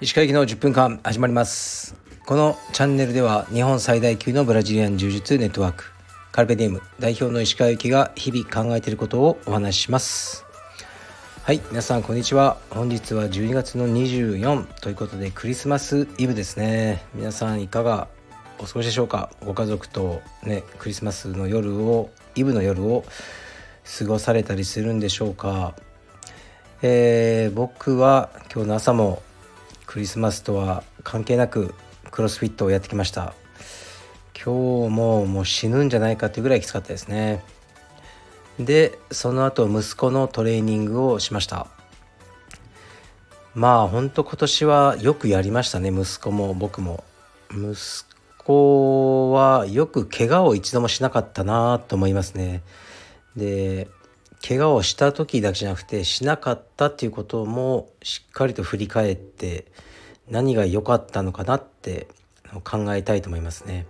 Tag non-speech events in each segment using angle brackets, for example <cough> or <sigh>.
石川行きの10分間始まります。このチャンネルでは日本最大級のブラジリアン柔術ネットワークカルペディウム代表の石川行きが日々考えていることをお話しします。はい皆さんこんにちは。本日は12月の24ということでクリスマスイブですね。皆さんいかがお過ごしでしょうか？ご家族とねクリスマスの夜をイブの夜を過ごされたりするんでしょうか、えー、僕は今日の朝もクリスマスとは関係なくクロスフィットをやってきました。今日ももう死ぬんじゃないかっていうぐらいきつかったですね。でその後息子のトレーニングをしました。まあほんと今年はよくやりましたね息子も僕も。息子はよく怪我を一度もしなかったなと思いますね。で怪我をした時だけじゃなくてしなかったっていうこともしっかりと振り返って何が良かったのかなって考えたいと思いますね。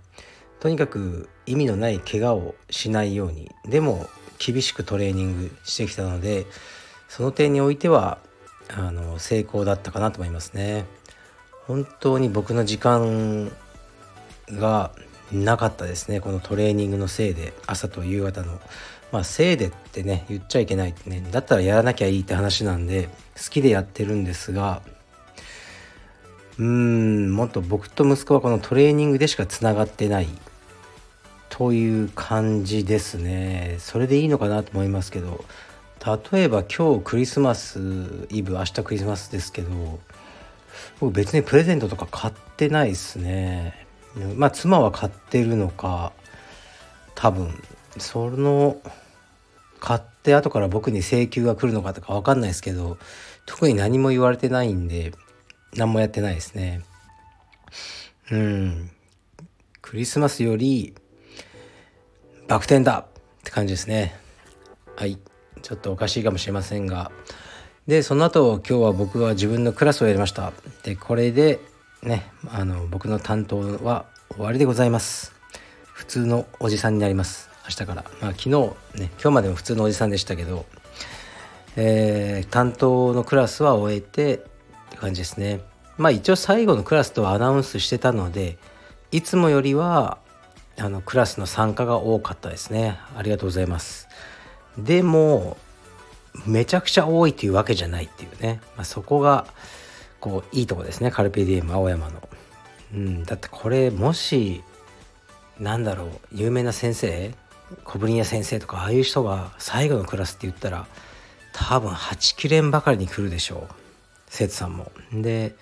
とにかく意味のない怪我をしないようにでも厳しくトレーニングしてきたのでその点においてはあの成功だったかなと思いますね。本当に僕の時間がなかったですねこのトレーニングのせいで朝と夕方の。まあせいでってね言っちゃいけないってねだったらやらなきゃいいって話なんで好きでやってるんですがうーんもっと僕と息子はこのトレーニングでしかつながってない。という感じですね。それでいいのかなと思いますけど。例えば今日クリスマスイブ明日クリスマスですけど僕別にプレゼントとか買ってないですね。まあ妻は買ってるのか多分その買って後から僕に請求が来るのかとか分かんないですけど特に何も言われてないんで何もやってないですね。うん。クリスマスよりバク転だって感じですね。はい。ちょっとおかしいかもしれませんが。でその後今日は僕は自分のクラスをやりました。でこれでねあの僕の担当は終わりでございます。普通のおじさんになります。明日から。まあ昨日ね今日までも普通のおじさんでしたけど、えー、担当のクラスは終えてって感じですね。まあ一応最後のクラスとはアナウンスしてたのでいつもよりはあのクラスの参加が多かったですね。ありがとうございます。でもめちゃくちゃ多いっていうわけじゃないっていうね、まあ、そこがこういいとこですねカルペディエム青山の。うん、だってこれもしなんだろう有名な先生小ぶりや先生とかああいう人が最後のクラスって言ったら多分8切れんばかりに来るでしょう生徒さんも。で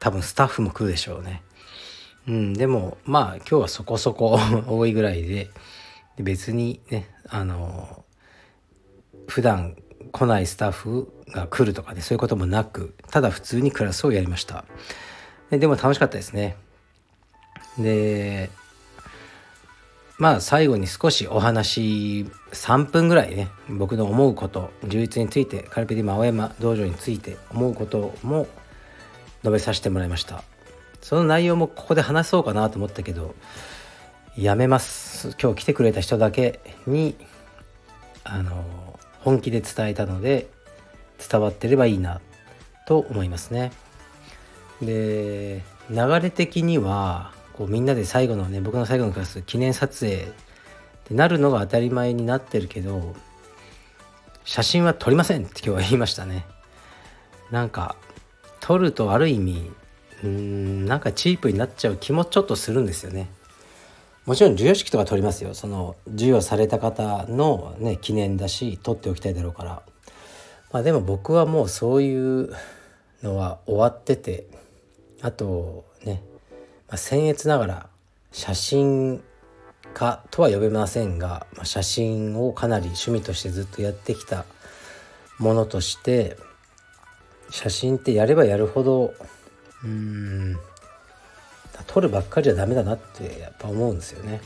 多分スタッフも来るでしょうね。うん、でもまあ今日はそこそこ <laughs> 多いぐらいで別にねあの普段来ないスタッフが来るとかねそういうこともなくただ普通にクラスをやりました。でも楽しかったですね。でまあ最後に少しお話3分ぐらいね僕の思うこと充実についてカルペディマ青山道場について思うことも述べさせてもらいました。その内容もここで話そうかなと思ったけどやめます。今日来てくれた人だけにあの本気で伝えたので伝わってればいいなと思いますね。で流れ的にはこうみんなで最後のね僕の最後のクラス記念撮影ってなるのが当たり前になってるけど写真は撮りませんって今日は言いましたね。なんか撮るとある意味うんなんかチープになっちゃう気もちょっとするんですよね。もちろん授与式とか取りますよ。その授与された方のね記念だし取っておきたいだろうから。まあでも僕はもうそういうのは終わっててあとね、まあ、僭越ながら写真家とは呼べませんが、まあ、写真をかなり趣味としてずっとやってきたものとして写真ってやればやるほどうん撮るばっかりじゃダメだなってやっぱ思うんですよね。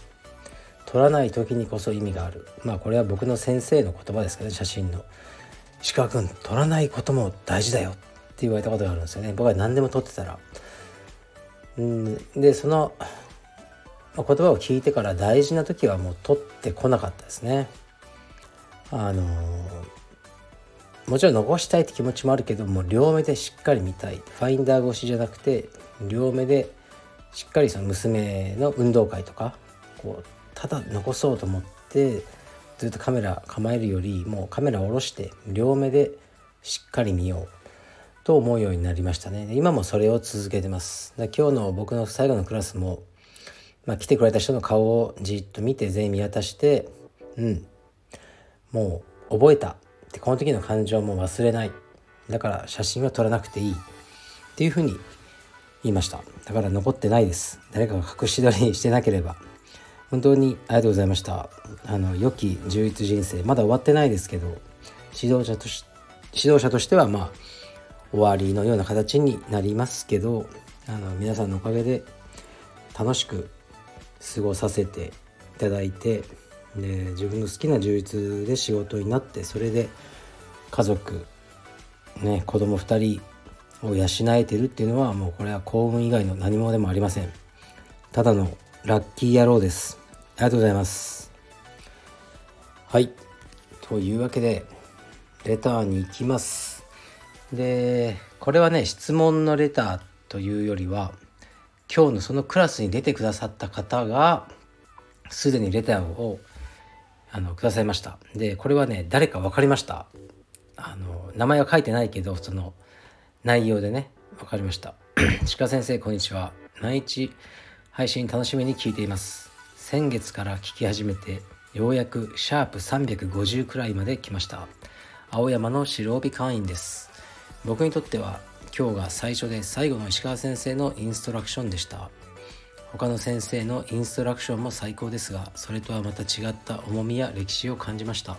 撮らない時にこそ意味があるまあこれは僕の先生の言葉ですけど、ね、写真の「石川君撮らないことも大事だよ」って言われたことがあるんですよね僕は何でも撮ってたら。うんでその言葉を聞いてから大事な時はもう撮ってこなかったですね。あのもちろん残したいって気持ちもあるけども両目でしっかり見たいファインダー越しじゃなくて両目でしっかりその娘の運動会とかこうただ残そうと思ってずっとカメラ構えるよりもうカメラ下ろして両目でしっかり見ようと思うようになりましたね。今もそれを続けてます。今日の僕の最後のクラスも、まあ、来てくれた人の顔をじっと見て全員見渡してうん。もう覚えた。ってこの時の感情も忘れない。だから写真は撮らなくていい。っていうふうに言いました。だから残ってないです。誰かが隠し撮りしてなければ。本当にありがとうございました。あの良き充実人生。まだ終わってないですけど指導者とし指導者としてはまあ終わりのような形になりますけどあの皆さんのおかげで楽しく過ごさせていただいてで自分の好きな充実で仕事になってそれで家族ね子供2人を養えてるっていうのはもうこれは幸運以外の何もでもありません。ただのラッキー野郎です。ありがとうございます。はい。というわけでレターに行きます。でこれはね質問のレターというよりは今日のそのクラスに出てくださった方がすでにレターをあのくださいました。でこれはね誰か分かりました。あの名前は書いてないけどその内容でね分かりました。<clears throat> 鹿先生こんにちは。毎日配信楽しみに聞いています。先月から聞き始めてようやくシャープ350くらいまで来ました。青山の白帯会員です。僕にとっては今日が最初で最後の石川先生のインストラクションでした。他の先生のインストラクションも最高ですがそれとはまた違った重みや歴史を感じました。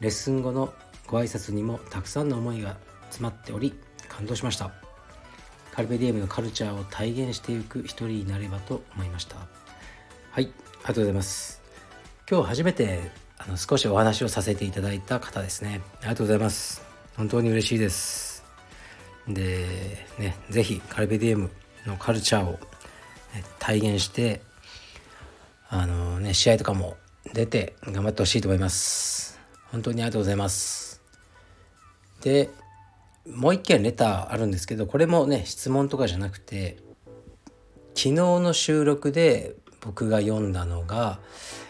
レッスン後のご挨拶にもたくさんの思いが詰まっており感動しました。カルベディエムのカルチャーを体現していく一人になればと思いました。はいありがとうございます。今日初めてあの少しお話をさせていただいた方ですね。ありがとうございます。本当に嬉しいです。でね是非カルベディエムのカルチャーを体現してあのね試合とかも出て頑張ってほしいと思います。本当にありがとうございます。でもう一件レターあるんですけどこれもね質問とかじゃなくて昨日の収録で僕が読んだのが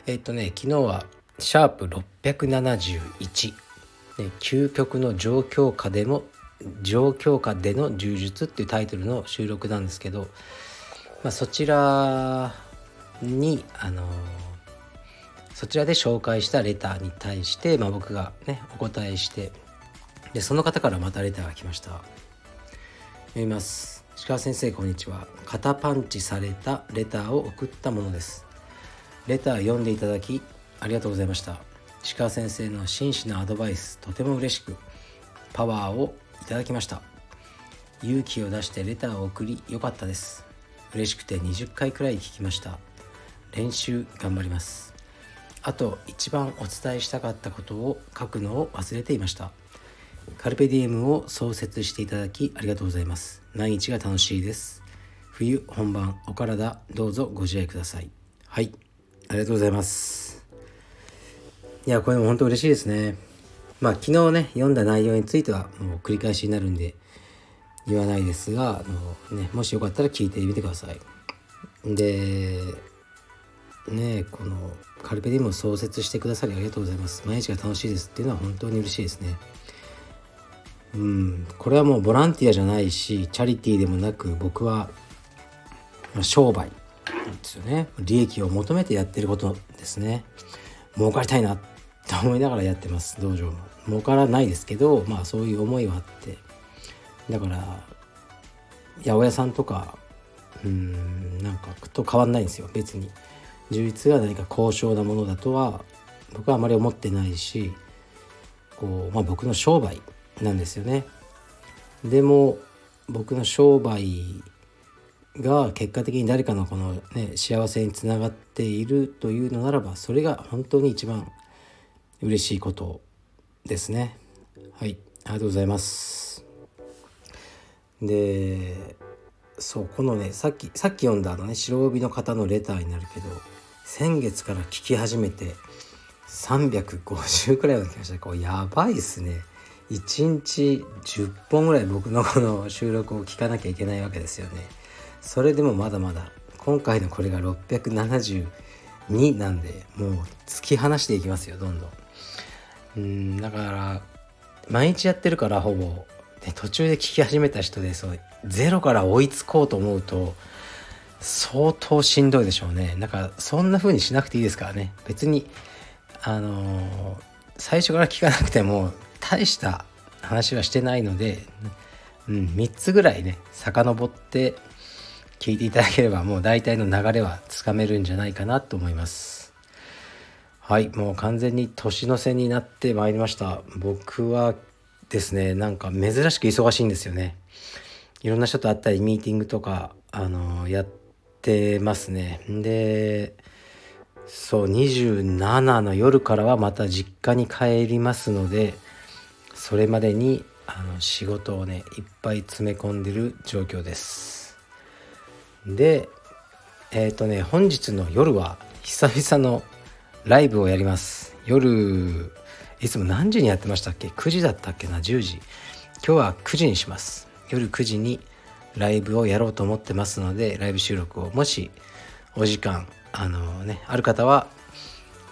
えっとね昨日はシャープ671で究極の状況下でも状況下での柔術っていうタイトルの収録なんですけど、まあ、そちらにあのそちらで紹介したレターに対して、まあ、僕がねお答えしてでその方からまたレターが来ました。読みます。石川先生こんにちは。肩パンチされたレターを送ったものです。レター読んでいただきありがとうございました。石川先生の真摯なアドバイスとても嬉しくパワーをいただきました。勇気を出してレターを送りよかったです。嬉しくて20回くらい聞きました。練習頑張ります。あと一番お伝えしたかったことを書くのを忘れていました。カルペディエムを創設していただきありがとうございます。毎日が楽しいです。冬本番お体どうぞご自愛ください。はい。ありがとうございます。いやこれも本当嬉しいですね。まあ昨日ね読んだ内容についてはもう繰り返しになるんで言わないですがあの、ね、もしよかったら聞いてみてください。でねこのカルペディエムを創設してくださりありがとうございます。毎日が楽しいですっていうのは本当に嬉しいですね。うん、これはもうボランティアじゃないしチャリティーでもなく僕は商売ですよね。利益を求めてやってることですね。儲かりたいなと思いながらやってます。道場も。儲からないですけどまあそういう思いはあって。だから八百屋さんとかうんなんかと変わんないんですよ。別に。充実が何か高尚なものだとは僕はあまり思ってないしこう、まあ、僕の商売なんですよね。でも僕の商売が結果的に誰かのこのね幸せにつながっているというのならばそれが本当に一番嬉しいことですね。はい、ありがとうございます。で、そうこのねさっきさっき読んだあのね白帯の方のレターになるけど先月から聞き始めて350くらいまで来ましたこうやばいっすね1日10本ぐらい僕のこの収録を聞かなきゃいけないわけですよね。それでもまだまだ今回のこれが672なんでもう突き放していきますよどんどん。うんだから毎日やってるからほぼ。で途中で聞き始めた人でそうゼロから追いつこうと思うと相当しんどいでしょうね。なんかそんな風にしなくていいですからね。別にあのー、最初から聞かなくても大した話はしてないので、うん、3つぐらいね遡って聞いていただければもう大体の流れはつかめるんじゃないかなと思います。はいもう完全に年の瀬になってまいりました。僕はですねなんか珍しく忙しいんですよね。いろんな人と会ったりミーティングとかあのやってますね。でそう27の夜からはまた実家に帰りますのでそれまでにあの仕事をねいっぱい詰め込んでる状況です。でえっ、ー、とね本日の夜は久々のライブをやります。夜いつも何時にやってましたっけ？9時だったっけな？10時。今日は9時にします。夜9時にライブをやろうと思ってますのでライブ収録をもしお時間あのねある方は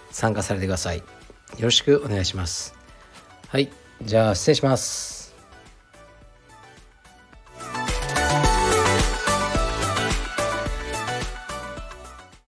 参加されてください。よろしくお願いします。はい。じゃあ失礼します。